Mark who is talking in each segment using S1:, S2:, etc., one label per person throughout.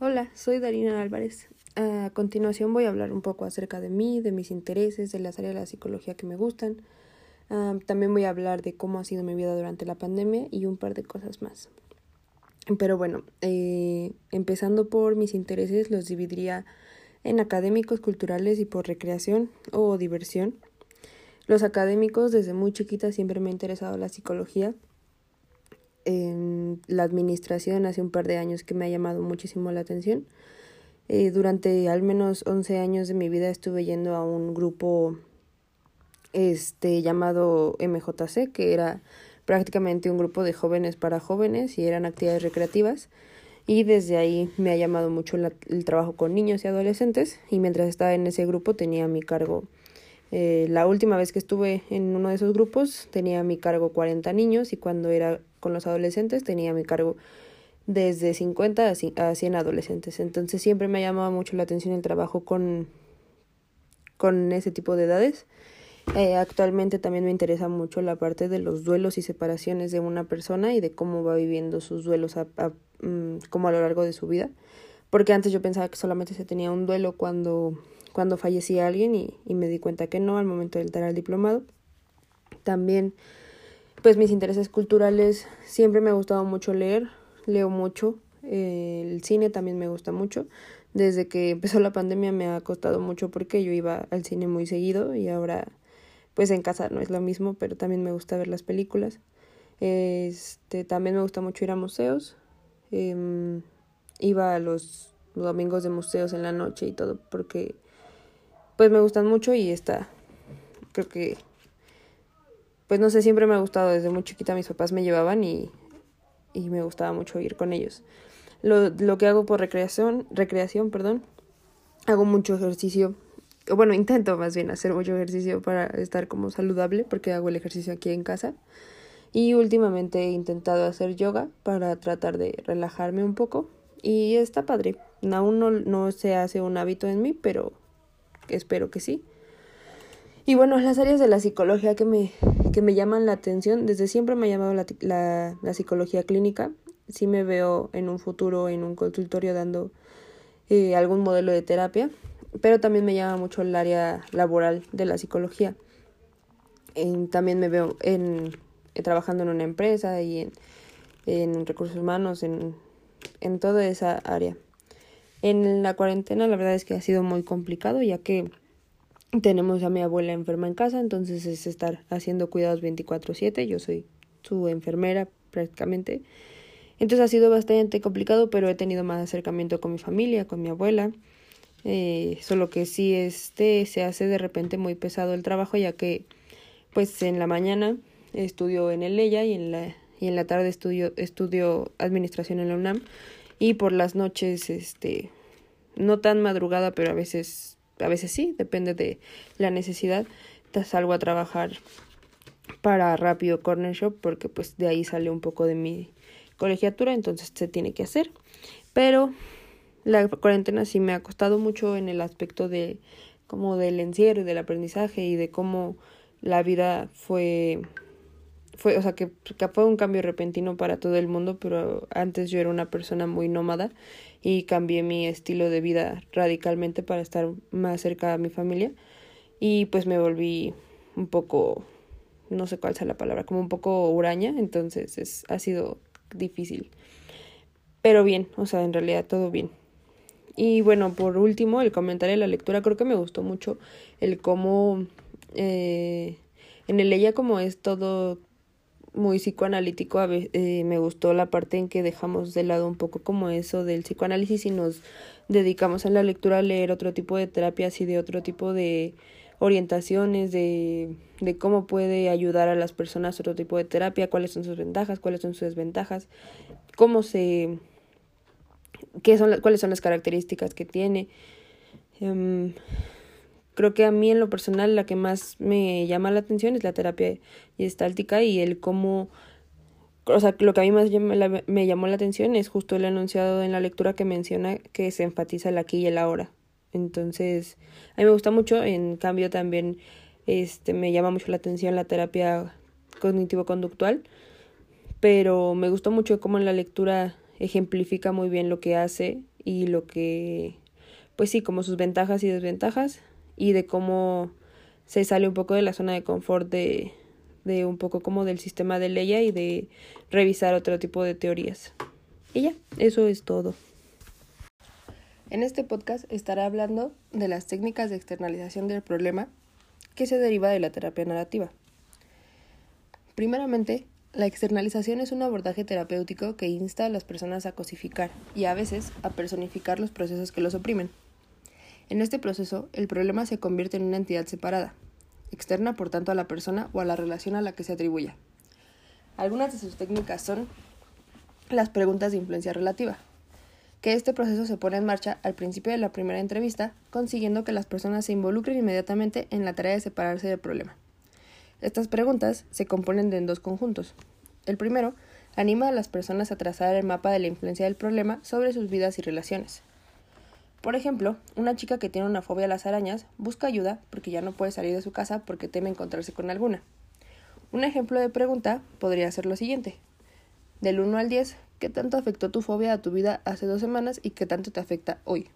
S1: Hola, soy Darina Álvarez. A continuación voy a hablar un poco acerca de mí, de mis intereses, de las áreas de la psicología que me gustan. también voy a hablar de cómo ha sido mi vida durante la pandemia y un par de cosas más. Pero bueno, eh, empezando por mis intereses, los dividiría en académicos, culturales y por recreación o diversión. Los académicos, desde muy chiquita siempre me ha interesado la psicología en la administración hace un par de años que me ha llamado muchísimo la atención. Eh, durante al menos 11 años de mi vida estuve yendo a un grupo este llamado MJC, que era prácticamente un grupo de jóvenes para jóvenes y eran actividades recreativas. Y desde ahí me ha llamado mucho el trabajo con niños y adolescentes. Y mientras estaba en ese grupo tenía a mi cargo, eh, la última vez que estuve en uno de esos grupos tenía a mi cargo 40 niños y cuando era con los adolescentes tenía a mi cargo desde 50 a 100 adolescentes. Entonces siempre me ha llamado mucho la atención el trabajo con, con ese tipo de edades. Eh, actualmente también me interesa mucho la parte de los duelos y separaciones de una persona y de cómo va viviendo sus duelos a, mm, como a lo largo de su vida. Porque antes yo pensaba que solamente se tenía un duelo cuando, cuando fallecía alguien y, me di cuenta que no al momento de entrar al diplomado. También pues mis intereses culturales siempre me ha gustado mucho leer, leo mucho, el cine también me gusta mucho. Desde que empezó la pandemia me ha costado mucho porque yo iba al cine muy seguido y ahora pues en casa no es lo mismo, pero también me gusta ver las películas. Este, también me gusta mucho ir a museos. Em, iba a los domingos de museos en la noche y todo porque pues me gustan mucho y está creo que pues no sé, siempre me ha gustado, desde muy chiquita mis papás me llevaban y, y me gustaba mucho ir con ellos. Lo, lo que hago por recreación, recreación, perdón, hago mucho ejercicio, bueno, intento más bien hacer mucho ejercicio para estar como saludable, porque hago el ejercicio aquí en casa. Y últimamente he intentado hacer yoga para tratar de relajarme un poco. Y está padre. Aún no, no se hace un hábito en mí, pero espero que sí. Y bueno, las áreas de la psicología que me, que me llaman la atención, desde siempre me ha llamado la, la, psicología clínica. Sí me veo en un futuro en un consultorio dando eh, algún modelo de terapia, pero también me llama mucho el área laboral de la psicología. también me veo en, eh, trabajando en una empresa y en, en recursos humanos, en, en toda esa área. En la cuarentena la verdad es que ha sido muy complicado ya que tenemos a mi abuela enferma en casa, entonces es estar haciendo cuidados 24/7. Yo soy su enfermera prácticamente. Entonces ha sido bastante complicado, pero he tenido más acercamiento con mi familia, con mi abuela. Eh, solo que sí este se hace de repente muy pesado el trabajo, ya que pues en la mañana estudio en el LEYA y en la, y en la tarde estudio, estudio administración en la UNAM. Y por las noches, este, no tan madrugada, pero a veces a veces sí, depende de la necesidad. Salgo a trabajar para Rápido Corner Shop porque pues de ahí sale un poco de mi colegiatura, entonces se tiene que hacer. Pero la cuarentena sí me ha costado mucho en el aspecto de como del encierro y del aprendizaje y de cómo la vida fue fue, o sea, que, fue un cambio repentino para todo el mundo, pero antes yo era una persona muy nómada y cambié mi estilo de vida radicalmente para estar más cerca de mi familia y pues me volví un poco, no sé cuál sea la palabra, como un poco huraña, entonces es, ha sido difícil. Pero bien, o sea, en realidad todo bien. Y bueno, por último, el comentario de la lectura, creo que me gustó mucho el cómo eh, en el ella como es todo muy psicoanalítico, a eh, me gustó la parte en que dejamos de lado un poco como eso del psicoanálisis y nos dedicamos a la lectura a leer otro tipo de terapias y de otro tipo de orientaciones de, de cómo puede ayudar a las personas otro tipo de terapia, cuáles son sus ventajas, cuáles son sus desventajas, cómo se qué son cuáles son las características que tiene. Um, Creo que a mí en lo personal la que más me llama la atención es la terapia gestáltica y el cómo, o sea, lo que a mí más me llamó la atención es justo el enunciado en la lectura que menciona que se enfatiza el aquí y el ahora. Entonces, a mí me gusta mucho, en cambio también este me llama mucho la atención la terapia cognitivo-conductual, pero me gustó mucho cómo en la lectura ejemplifica muy bien lo que hace y lo que, pues sí, como sus ventajas y desventajas y de cómo se sale un poco de la zona de confort de, de un poco como del sistema de ley y de revisar otro tipo de teorías. Y ya, eso es todo. En este podcast estaré hablando de las técnicas de externalización del problema que se deriva de la terapia narrativa. Primeramente, la externalización es un abordaje terapéutico que insta a las personas a cosificar y a veces a personificar los procesos que los oprimen. En este proceso, el problema se convierte en una entidad separada, externa por tanto a la persona o a la relación a la que se atribuya. Algunas de sus técnicas son las preguntas de influencia relativa, que este proceso se pone en marcha al principio de la primera entrevista, consiguiendo que las personas se involucren inmediatamente en la tarea de separarse del problema. Estas preguntas se componen de dos conjuntos. El primero anima a las personas a trazar el mapa de la influencia del problema sobre sus vidas y relaciones. Por ejemplo, una chica que tiene una fobia a las arañas busca ayuda porque ya no puede salir de su casa porque teme encontrarse con alguna. Un ejemplo de pregunta podría ser lo siguiente. Del 1 al 10, ¿Qué tanto afectó tu fobia a tu vida hace dos semanas y qué tanto te afecta hoy?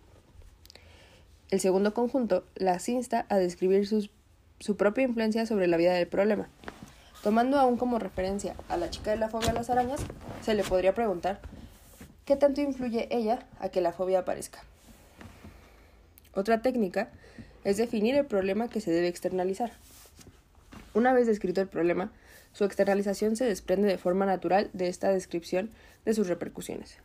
S1: El segundo conjunto las insta a describir su propia influencia sobre la vida del problema. Tomando aún como referencia a la chica de la fobia a las arañas, se le podría preguntar ¿qué tanto influye ella a que la fobia aparezca? Otra técnica es definir el problema que se debe externalizar. Una vez descrito el problema, su externalización se desprende de forma natural de esta descripción de sus repercusiones.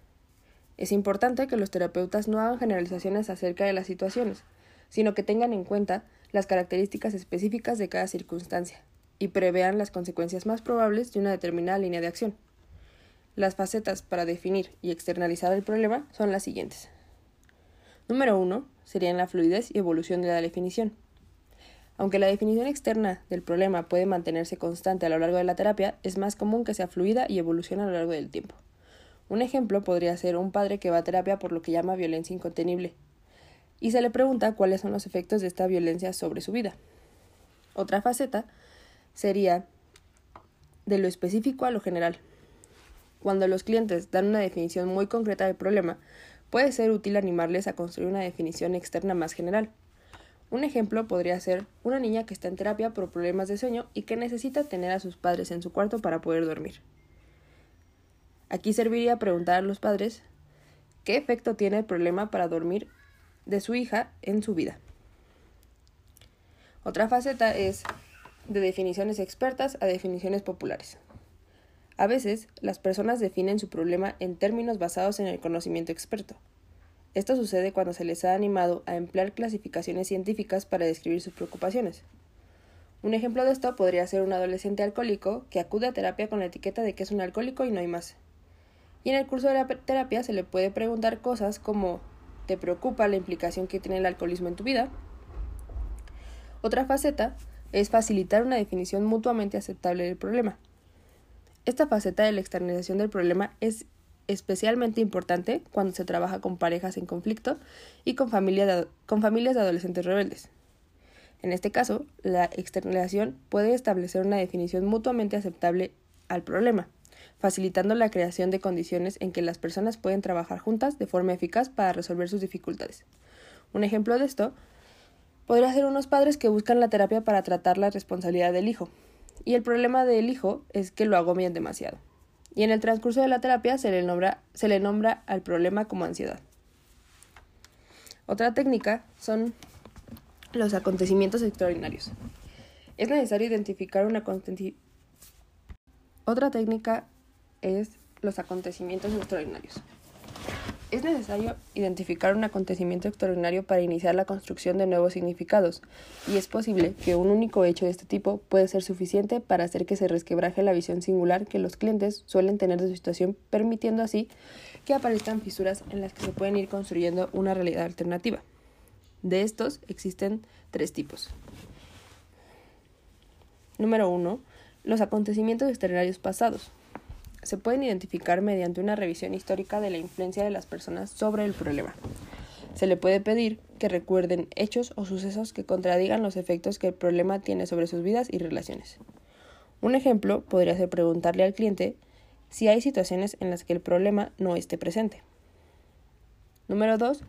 S1: Es importante que los terapeutas no hagan generalizaciones acerca de las situaciones, sino que tengan en cuenta las características específicas de cada circunstancia y prevean las consecuencias más probables de una determinada línea de acción. Las facetas para definir y externalizar el problema son las siguientes. Número uno serían la fluidez y evolución de la definición. Aunque la definición externa del problema puede mantenerse constante a lo largo de la terapia, es más común que sea fluida y evolucione a lo largo del tiempo. Un ejemplo podría ser un padre que va a terapia por lo que llama violencia incontenible y se le pregunta cuáles son los efectos de esta violencia sobre su vida. Otra faceta sería de lo específico a lo general. Cuando los clientes dan una definición muy concreta del problema, puede ser útil animarles a construir una definición externa más general. Un ejemplo podría ser una niña que está en terapia por problemas de sueño y que necesita tener a sus padres en su cuarto para poder dormir. Aquí serviría preguntar a los padres qué efecto tiene el problema para dormir de su hija en su vida. Otra faceta es de definiciones expertas a definiciones populares. A veces, las personas definen su problema en términos basados en el conocimiento experto. Esto sucede cuando se les ha animado a emplear clasificaciones científicas para describir sus preocupaciones. Un ejemplo de esto podría ser un adolescente alcohólico que acude a terapia con la etiqueta de que es un alcohólico y no hay más. Y en el curso de la terapia se le puede preguntar cosas como ¿te preocupa la implicación que tiene el alcoholismo en tu vida? Otra faceta es facilitar una definición mutuamente aceptable del problema. Esta faceta de la externalización del problema es especialmente importante cuando se trabaja con parejas en conflicto y con, con familias de adolescentes rebeldes. En este caso, la externalización puede establecer una definición mutuamente aceptable al problema, facilitando la creación de condiciones en que las personas pueden trabajar juntas de forma eficaz para resolver sus dificultades. Un ejemplo de esto podría ser unos padres que buscan la terapia para tratar la responsabilidad del hijo, y el problema del hijo es que lo agobian demasiado. Y en el transcurso de la terapia se le nombra, se le nombra al problema como ansiedad. Otra técnica son los acontecimientos extraordinarios. Es necesario identificar una Otra técnica es los acontecimientos extraordinarios. Es necesario identificar un acontecimiento extraordinario para iniciar la construcción de nuevos significados, y es posible que un único hecho de este tipo puede ser suficiente para hacer que se resquebraje la visión singular que los clientes suelen tener de su situación, permitiendo así que aparezcan fisuras en las que se pueden ir construyendo una realidad alternativa. De estos existen tres tipos. Número uno, los acontecimientos extraordinarios pasados se pueden identificar mediante una revisión histórica de la influencia de las personas sobre el problema. Se le puede pedir que recuerden hechos o sucesos que contradigan los efectos que el problema tiene sobre sus vidas y relaciones. Un ejemplo podría ser preguntarle al cliente si hay situaciones en las que el problema no esté presente. Número dos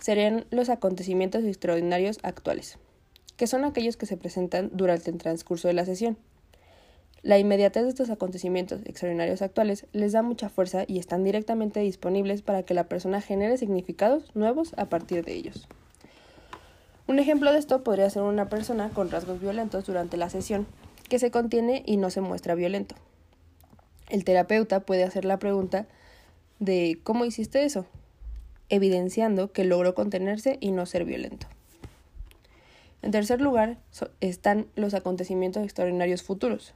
S1: serían los acontecimientos extraordinarios actuales, que son aquellos que se presentan durante el transcurso de la sesión. La inmediatez de estos acontecimientos extraordinarios actuales les da mucha fuerza y están directamente disponibles para que la persona genere significados nuevos a partir de ellos. Un ejemplo de esto podría ser una persona con rasgos violentos durante la sesión, que se contiene y no se muestra violento. El terapeuta puede hacer la pregunta de ¿cómo hiciste eso? evidenciando que logró contenerse y no ser violento. En tercer lugar están los acontecimientos extraordinarios futuros,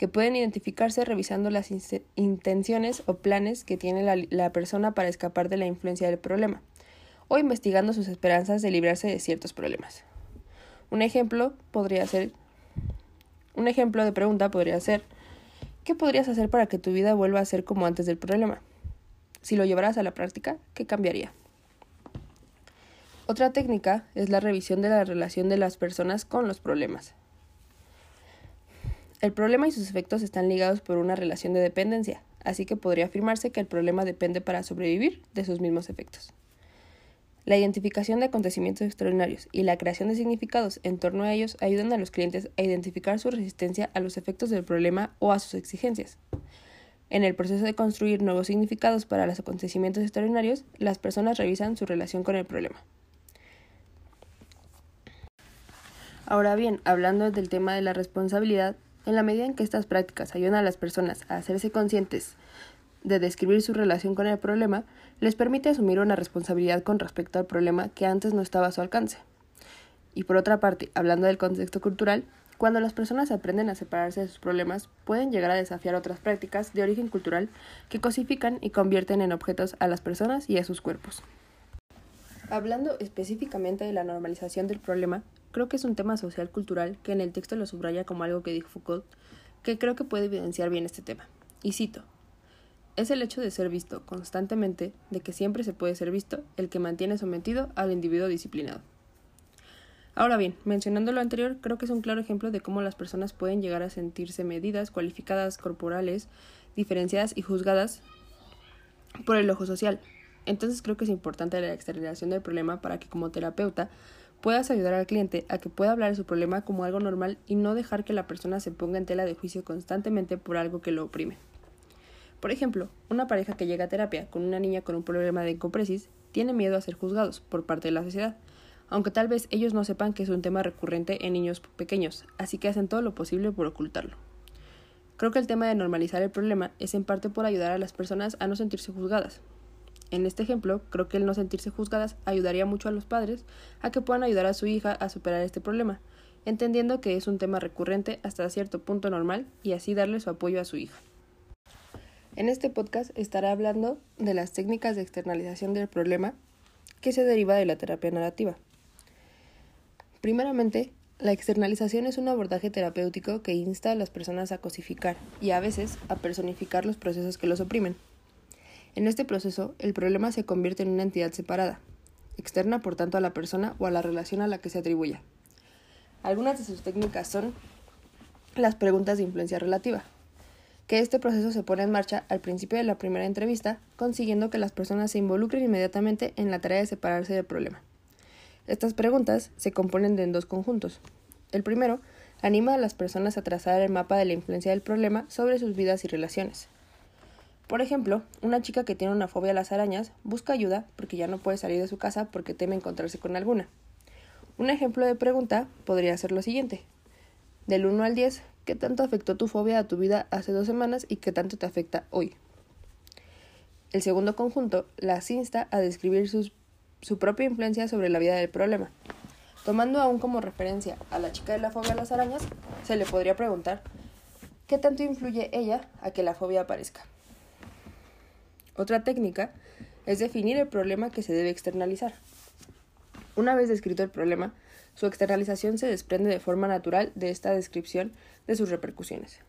S1: que pueden identificarse revisando las intenciones o planes que tiene la, la persona para escapar de la influencia del problema, o investigando sus esperanzas de librarse de ciertos problemas. Un ejemplo podría ser un ejemplo de pregunta podría ser ¿qué podrías hacer para que tu vida vuelva a ser como antes del problema? Si lo llevaras a la práctica, ¿qué cambiaría? Otra técnica es la revisión de la relación de las personas con los problemas. El problema y sus efectos están ligados por una relación de dependencia, así que podría afirmarse que el problema depende para sobrevivir de sus mismos efectos. La identificación de acontecimientos extraordinarios y la creación de significados en torno a ellos ayudan a los clientes a identificar su resistencia a los efectos del problema o a sus exigencias. En el proceso de construir nuevos significados para los acontecimientos extraordinarios, las personas revisan su relación con el problema. Ahora bien, hablando del tema de la responsabilidad, en la medida en que estas prácticas ayudan a las personas a hacerse conscientes de describir su relación con el problema, les permite asumir una responsabilidad con respecto al problema que antes no estaba a su alcance. Y por otra parte, hablando del contexto cultural, cuando las personas aprenden a separarse de sus problemas, pueden llegar a desafiar otras prácticas de origen cultural que cosifican y convierten en objetos a las personas y a sus cuerpos. Hablando específicamente de la normalización del problema, Creo que es un tema social cultural que en el texto lo subraya como algo que dijo Foucault, que creo que puede evidenciar bien este tema. Y cito, es el hecho de ser visto constantemente, de que siempre se puede ser visto, el que mantiene sometido al individuo disciplinado. Ahora bien, mencionando lo anterior, creo que es un claro ejemplo de cómo las personas pueden llegar a sentirse medidas, cualificadas, corporales, diferenciadas y juzgadas por el ojo social. Entonces creo que es importante la externación del problema para que como terapeuta puedas ayudar al cliente a que pueda hablar de su problema como algo normal y no dejar que la persona se ponga en tela de juicio constantemente por algo que lo oprime. Por ejemplo, una pareja que llega a terapia con una niña con un problema de encopresis tiene miedo a ser juzgados por parte de la sociedad, aunque tal vez ellos no sepan que es un tema recurrente en niños pequeños, así que hacen todo lo posible por ocultarlo. Creo que el tema de normalizar el problema es en parte por ayudar a las personas a no sentirse juzgadas, en este ejemplo, creo que el no sentirse juzgadas ayudaría mucho a los padres a que puedan ayudar a su hija a superar este problema, entendiendo que es un tema recurrente hasta cierto punto normal y así darle su apoyo a su hija. En este podcast estaré hablando de las técnicas de externalización del problema que se deriva de la terapia narrativa. Primeramente, la externalización es un abordaje terapéutico que insta a las personas a cosificar y a veces a personificar los procesos que los oprimen. En este proceso, el problema se convierte en una entidad separada, externa por tanto a la persona o a la relación a la que se atribuya. Algunas de sus técnicas son las preguntas de influencia relativa, que este proceso se pone en marcha al principio de la primera entrevista, consiguiendo que las personas se involucren inmediatamente en la tarea de separarse del problema. Estas preguntas se componen de dos conjuntos. El primero anima a las personas a trazar el mapa de la influencia del problema sobre sus vidas y relaciones. Por ejemplo, una chica que tiene una fobia a las arañas busca ayuda porque ya no puede salir de su casa porque teme encontrarse con alguna. Un ejemplo de pregunta podría ser lo siguiente. Del 1 al 10, ¿qué tanto afectó tu fobia a tu vida hace dos semanas y qué tanto te afecta hoy? El segundo conjunto las insta a describir su propia influencia sobre la vida del problema. Tomando aún como referencia a la chica de la fobia a las arañas, se le podría preguntar ¿qué tanto influye ella a que la fobia aparezca? Otra técnica es definir el problema que se debe externalizar. Una vez descrito el problema, su externalización se desprende de forma natural de esta descripción de sus repercusiones.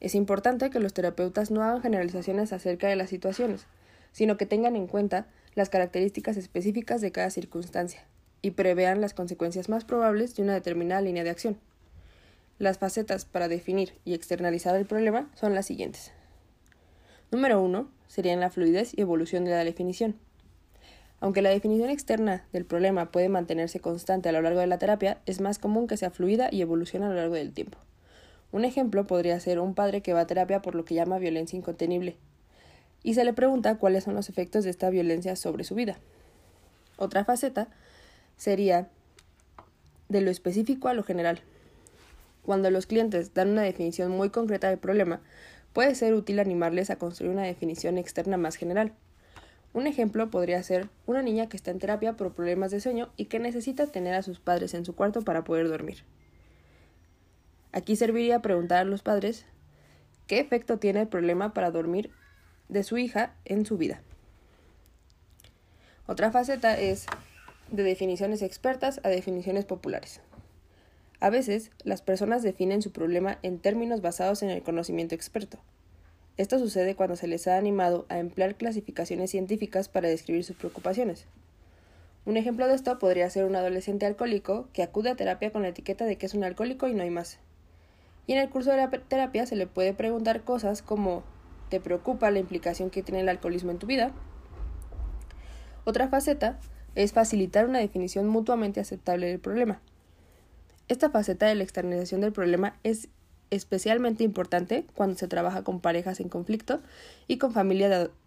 S1: Es importante que los terapeutas no hagan generalizaciones acerca de las situaciones, sino que tengan en cuenta las características específicas de cada circunstancia y prevean las consecuencias más probables de una determinada línea de acción. Las facetas para definir y externalizar el problema son las siguientes. Número 1 serían la fluidez y evolución de la definición. Aunque la definición externa del problema puede mantenerse constante a lo largo de la terapia, es más común que sea fluida y evolucione a lo largo del tiempo. Un ejemplo podría ser un padre que va a terapia por lo que llama violencia incontenible y se le pregunta cuáles son los efectos de esta violencia sobre su vida. Otra faceta sería de lo específico a lo general. Cuando los clientes dan una definición muy concreta del problema, puede ser útil animarles a construir una definición externa más general. Un ejemplo podría ser una niña que está en terapia por problemas de sueño y que necesita tener a sus padres en su cuarto para poder dormir. Aquí serviría preguntar a los padres qué efecto tiene el problema para dormir de su hija en su vida. Otra faceta es de definiciones expertas a definiciones populares. A veces, las personas definen su problema en términos basados en el conocimiento experto. Esto sucede cuando se les ha animado a emplear clasificaciones científicas para describir sus preocupaciones. Un ejemplo de esto podría ser un adolescente alcohólico que acude a terapia con la etiqueta de que es un alcohólico y no hay más. Y en el curso de la terapia se le puede preguntar cosas como ¿te preocupa la implicación que tiene el alcoholismo en tu vida? Otra faceta es facilitar una definición mutuamente aceptable del problema. Esta faceta de la externalización del problema es especialmente importante cuando se trabaja con parejas en conflicto y con,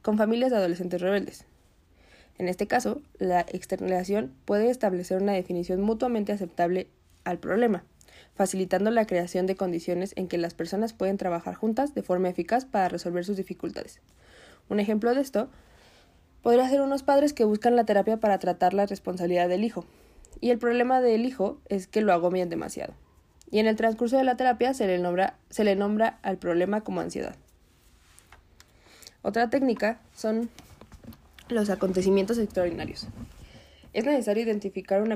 S1: con familias de adolescentes rebeldes. En este caso, la externalización puede establecer una definición mutuamente aceptable al problema, facilitando la creación de condiciones en que las personas pueden trabajar juntas de forma eficaz para resolver sus dificultades. Un ejemplo de esto podría ser unos padres que buscan la terapia para tratar la responsabilidad del hijo, y el problema del hijo es que lo agobian demasiado y en el transcurso de la terapia se le nombra, se le nombra al problema como ansiedad. Otra técnica son los acontecimientos extraordinarios. Es necesario identificar un